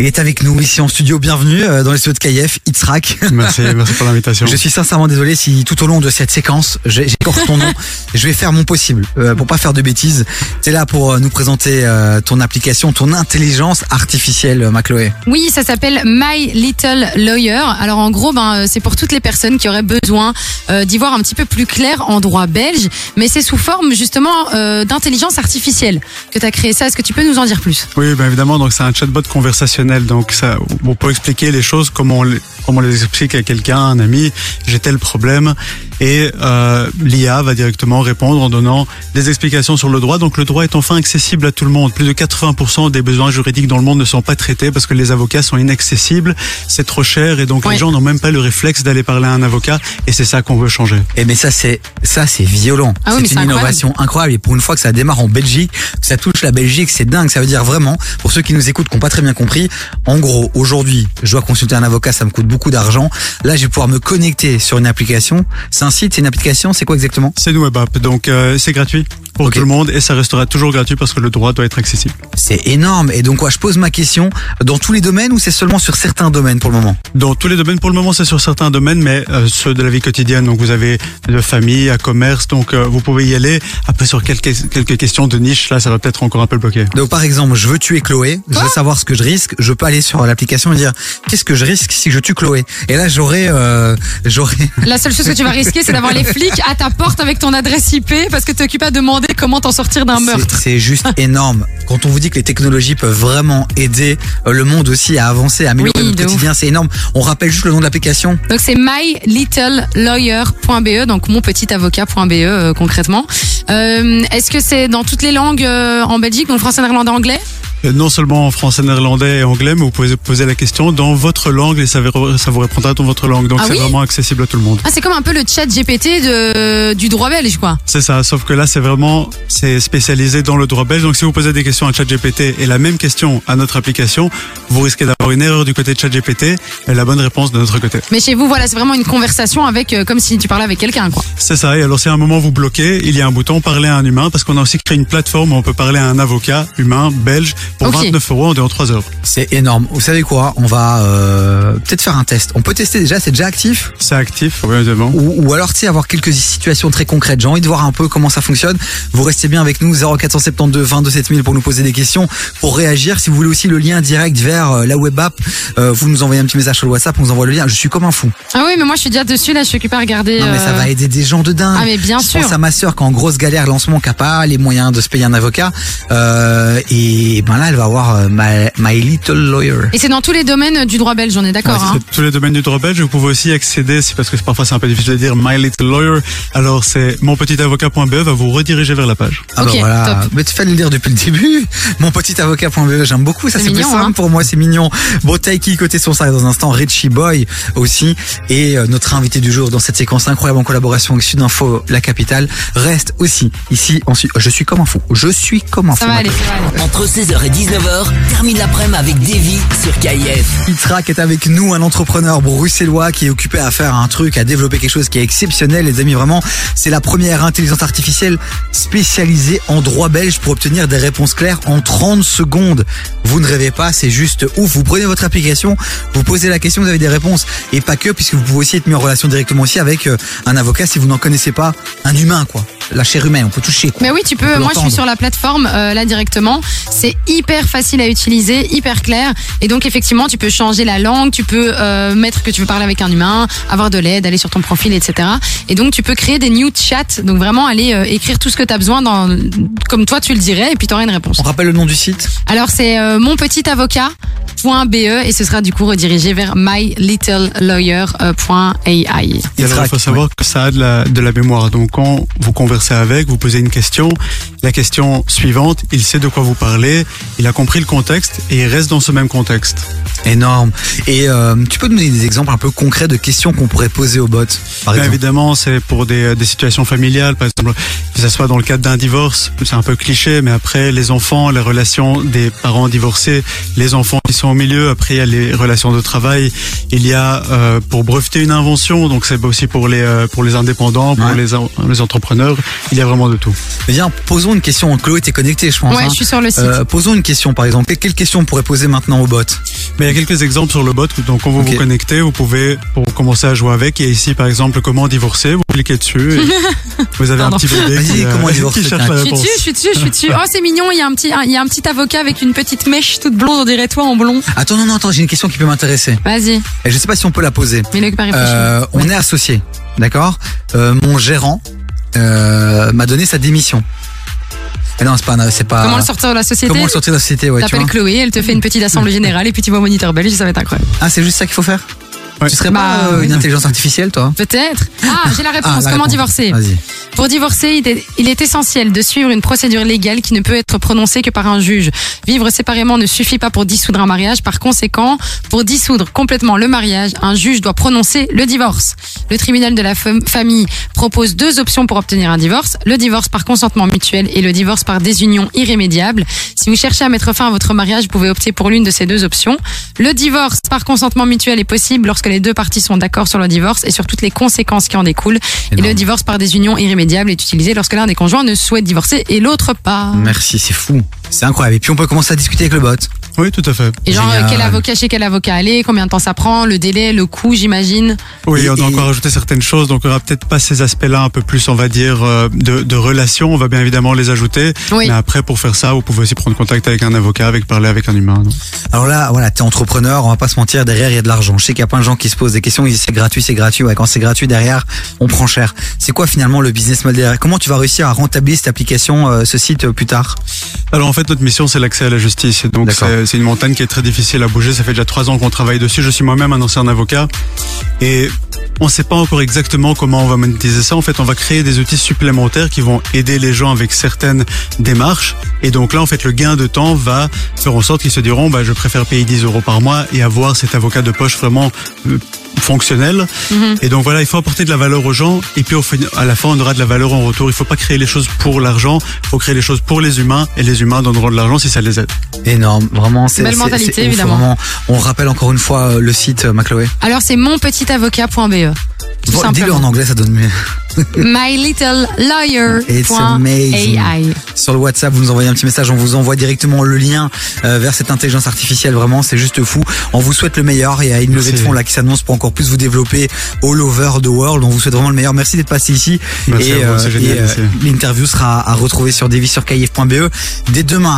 Il est avec nous ici en studio. Bienvenue euh, dans les studios de KF, Itzrak. Merci, merci pour l'invitation. Je suis sincèrement désolé si tout au long de cette séquence, j'ai j'écorche ton nom. Je vais faire mon possible euh, pour pas faire de bêtises. Tu es là pour euh, nous présenter euh, ton application, ton intelligence artificielle, Macloé. Oui, ça s'appelle My Little Lawyer. Alors en gros, ben, euh, c'est pour toutes les personnes qui auraient besoin euh, d'y voir un petit peu plus clair en droit belge, mais c'est sous forme justement euh, d'intelligence artificielle que tu as créé ça. Est-ce que tu peux nous en dire plus? Oui, ben évidemment, donc c'est un chatbot conversationnel. Donc ça, on peut expliquer les choses comme on les, comme on les explique à quelqu'un, un ami. J'ai tel problème et euh, l'IA va directement répondre en donnant des explications sur le droit. Donc le droit est enfin accessible à tout le monde. Plus de 80% des besoins juridiques dans le monde ne sont pas traités parce que les avocats sont inaccessibles, c'est trop cher et donc Oui. les gens n'ont même pas le réflexe d'aller parler à un avocat et c'est ça qu'on veut changer. Eh mais ça c'est ça c'est violent. Ah oui, c'est c'est une incroyable. innovation incroyable et pour une fois que ça démarre en Belgique, que ça touche la Belgique, c'est dingue. Ça veut dire vraiment pour ceux qui nous écoutent, qui n'ont pas très bien compris, en gros aujourd'hui, je dois consulter un avocat, ça me coûte beaucoup d'argent. Là, je vais pouvoir me connecter sur une application. C'est un site, c'est une application, c'est quoi exactement? C'est une web app, donc euh, c'est gratuit pour tout le monde et ça restera toujours gratuit parce que le droit doit être accessible. C'est énorme. Et donc, quoi, je pose ma question dans tous les domaines ou c'est seulement sur certains domaines pour le moment? Dans tous les domaines, pour le moment, c'est sur certains domaines, mais euh, ceux de la vie quotidienne. Donc, vous avez de famille à commerce, donc euh, vous pouvez y aller. Après, sur quelques quelques questions de niche, là, ça va peut-être encore un peu bloquer. Donc, par exemple, je veux tuer Chloé, je veux savoir ce que je risque, je peux aller sur l'application et dire qu'est-ce que je risque si je tue Chloé? Et là, j'aurais, euh, j'aurais. La seule chose que tu vas risquer, c'est d'avoir les flics à ta porte avec ton adresse IP parce que tu occupes à demander comment t'en sortir d'un meurtre. C'est juste énorme. Quand on vous dit que les technologies peuvent vraiment aider euh, le monde aussi à avancer, à améliorer Oui, notre quotidien, c'est énorme. On rappelle juste le nom de l'application. Donc c'est mylittlelawyer.be, donc mon petit avocat.be euh, concrètement. Euh, Est-ce que c'est dans toutes les langues euh, en Belgique, donc français, néerlandais, anglais? Non seulement en français, néerlandais et anglais, mais vous pouvez poser la question dans votre langue et ça, vous répondra dans votre langue. Donc, Ah c'est oui vraiment accessible à tout le monde. Ah, c'est comme un peu le chat GPT de, du droit belge, quoi. C'est ça, sauf que là, c'est vraiment c'est spécialisé dans le droit belge. Donc, si vous posez des questions à ChatGPT et la même question à notre application, vous risquez d'avoir une erreur du côté de ChatGPT et la bonne réponse de notre côté. Mais chez vous, voilà, c'est vraiment une conversation avec, euh, comme si tu parlais avec quelqu'un, quoi. C'est ça. Et alors, si à un moment vous bloquez, il y a un bouton parler à un humain parce qu'on a aussi créé une plateforme où on peut parler à un avocat humain belge pour Ok. 29 euros en 2 en 3 heures. C'est énorme. Vous savez quoi? On va euh, peut-être faire un test. On peut tester déjà, c'est déjà actif? C'est actif, oui, évidemment. ou, ou alors tu sais avoir quelques situations très concrètes. J'ai envie de voir un peu comment ça fonctionne. Vous restez bien avec nous 0472 22 7000 pour nous poser des questions, pour réagir. Si vous voulez aussi le lien direct vers euh, la web app, euh, vous nous envoyez un petit message sur le WhatsApp, on vous envoie le lien. Je suis comme un fou. Ah oui, mais moi, je suis déjà dessus, là, je suis occupée à regarder. Non mais ça euh, va aider des gens de dingue. Ah, mais bien je sûr. pense à ma sœur qui est en grosse galère lancement, qui pas les moyens de se payer un avocat. Euh, et ben là, elle va avoir euh, my, my little lawyer. Et c'est dans tous les domaines du droit belge, on est d'accord. Ouais, hein. Tous les domaines du droit belge, vous pouvez aussi accéder, c'est parce que parfois c'est un peu difficile de dire My Little Lawyer. Alors c'est monpetitavocat.be va vous rediriger vers la page. Ah bah voilà. top. Mais tu fais le dire depuis le début. Mon petit avocat.be, j'aime beaucoup. Ça C'est plus mignon, simple hein. pour moi, c'est mignon. Bon, Taiki côté son ça dans un instant, Richie Boy aussi. Et euh, notre invité du jour dans cette séquence incroyable en collaboration avec Sudinfo, la capitale, reste aussi ici. Ensuite, je suis comme un fou. Je suis comme un Ça fou. va aller, ça va aller. Entre 16h et 19h, termine l'après-midi avec Davy sur KIF. Itzrak est avec nous, un entrepreneur bruxellois qui est occupé à faire un truc, à développer quelque chose qui est exceptionnel. Les amis, vraiment, c'est la première intelligence artificielle spécialisée en droit belge pour obtenir des réponses claires en 30 secondes. Vous ne rêvez pas, c'est juste ouf. Vous prenez votre application, vous posez la question, vous avez des réponses. Et pas que, puisque vous pouvez aussi être mis en relation directement aussi avec euh, un avocat si vous n'en connaissez pas, un humain, quoi. La chair humaine, on peut toucher, quoi. Mais oui, tu peux. Moi, je suis sur la plateforme euh, là directement. C'est hyper facile à utiliser, hyper clair. Et donc, effectivement, tu peux changer la langue, tu peux euh, mettre que tu veux parler avec un humain, avoir de l'aide, aller sur ton profil, etc. Et donc, tu peux créer des new chats. Donc, vraiment, aller euh, écrire tout ce que tu as besoin dans, comme toi, tu le dirais, et puis tu auras une réponse. On rappelle le nom du site? Alors, c'est euh, monpetitavocat.be et ce sera du coup redirigé vers mylittlelawyer.ai. Et alors, il faut savoir que ça a de la, de la mémoire. Donc, quand vous conversez avec, vous posez une question, la question suivante, il sait de quoi vous parlez, il a compris le contexte et il reste dans ce même contexte. Énorme. Et euh, tu peux nous donner des exemples un peu concrets de questions qu'on pourrait poser au bot, par exemple? évidemment, c'est pour des, des situations familiales, par exemple, que ce soit dans le cadre d'un divorce, c'est un peu cliché, mais après, les enfants, les relations des parents divorcés, les enfants qui sont au milieu, après, il y a les relations de travail, il y a euh, pour breveter une invention, donc c'est aussi pour les, euh, pour les indépendants, pour Ouais. les, en- les entrepreneurs, il y a vraiment de tout. Viens, posons une question. Chloé, t'es connectée, je pense. Ouais, hein. je suis sur le site. Euh, posons une question, par exemple. Quelle- question on pourrait poser maintenant au bot Mais il y a quelques exemples sur le bot, donc quand vous vous connectez, vous pouvez, pour commencer à jouer avec, il y a ici par exemple comment divorcer, vous cliquez dessus et vous avez un petit bébé Vas-y, qui, euh, comment divorcer, qui cherche la Je suis réponse. dessus, je suis dessus, je suis dessus. Oh, c'est mignon, il y a un petit, il y a un petit avocat avec une petite mèche toute blonde, on dirait toi en blond. Attends, non, non, attends, j'ai une question qui peut m'intéresser. Vas-y, Et je sais pas si on peut la poser. pas réfléchir. Euh, on est associés, d'accord? Euh, Mon gérant euh, m'a donné sa démission. Mais non, c'est pas, c'est pas. Comment le sortir de la société Comment le sortir de la société, ouais, tu T'appelles Chloé, elle te fait une petite assemblée générale et puis tu vas au moniteur belge, ça va être incroyable. Ah, c'est juste ça qu'il faut faire Ouais. Tu serais Bah, pas euh, une intelligence artificielle, toi Peut-être. Ah, j'ai la réponse. Ah, la Comment réponse. divorcer Vas-y. Pour divorcer, il est, essentiel de suivre une procédure légale qui ne peut être prononcée que par un juge. Vivre séparément ne suffit pas pour dissoudre un mariage. Par conséquent, pour dissoudre complètement le mariage, un juge doit prononcer le divorce. Le tribunal de la fam- famille propose deux options pour obtenir un divorce. Le divorce par consentement mutuel et le divorce par désunion irrémédiable. Si vous cherchez à mettre fin à votre mariage, vous pouvez opter pour l'une de ces deux options. Le divorce par consentement mutuel est possible lorsque les deux parties sont d'accord sur le divorce et sur toutes les conséquences qui en découlent. Et le divorce par désunion irrémédiable est utilisé lorsque l'un des conjoints ne souhaite divorcer et l'autre pas. Merci, c'est fou. C'est incroyable. Et puis on peut commencer à discuter avec le bot. Oui, tout à fait. Et genre, Génial. euh, quel avocat chez quel avocat aller, combien de temps ça prend, le délai, le coût, j'imagine. Oui, Et- on doit et- encore ajouter certaines choses, donc on aura peut-être pas ces aspects-là un peu plus, on va dire, euh, de, de relation. On va bien évidemment les ajouter. Oui. Mais après, pour faire ça, vous pouvez aussi prendre contact avec un avocat, avec parler avec un humain. donc. Alors là, voilà, t'es entrepreneur, on va pas se mentir, derrière il y a de l'argent. Je sais qu'il y a plein de gens qui se posent des questions, ils disent c'est gratuit, c'est gratuit. Ouais, quand c'est gratuit derrière, on prend cher. C'est quoi finalement le business model derrière? Comment tu vas réussir à rentabiliser cette application, euh, ce site euh, plus tard? Alors en fait, notre mission, c'est l'accès à la justice. Donc D'accord. c'est c'est une montagne qui est très difficile à bouger. Ça fait déjà trois ans qu'on travaille dessus. Je suis moi-même un ancien avocat. Et on ne sait pas encore exactement comment on va monétiser ça. En fait, on va créer des outils supplémentaires qui vont aider les gens avec certaines démarches. Et donc là, en fait, le gain de temps va faire en sorte qu'ils se diront, bah, je préfère payer 10 euros par mois et avoir cet avocat de poche vraiment fonctionnel. Mhm. Et donc voilà, il faut apporter de la valeur aux gens. Et puis au fin- à la fin, on aura de la valeur en retour. Il faut pas créer les choses pour l'argent. Il faut créer les choses pour les humains. Et les humains donneront de l'argent si ça les aide. Énorme, vraiment. C'est Belle mentalité, évidemment. vraiment. On rappelle encore une fois euh, le site euh, Macloé. Alors, c'est monpetitavocat.be. Bon, Dis-le en anglais, ça donne mieux. It's amazing. mylittlelawyer.ai. Sur le WhatsApp, vous nous envoyez un petit message, on vous envoie directement le lien euh, vers cette intelligence artificielle. Vraiment, c'est juste fou. On vous souhaite le meilleur. Il y a une levée de fonds là qui s'annonce pour encore plus vous développer all over the world. On vous souhaite vraiment le meilleur. Merci d'être passé ici. Merci et à génial et, euh, l'interview sera à retrouver sur devis sur kif.be dès demain.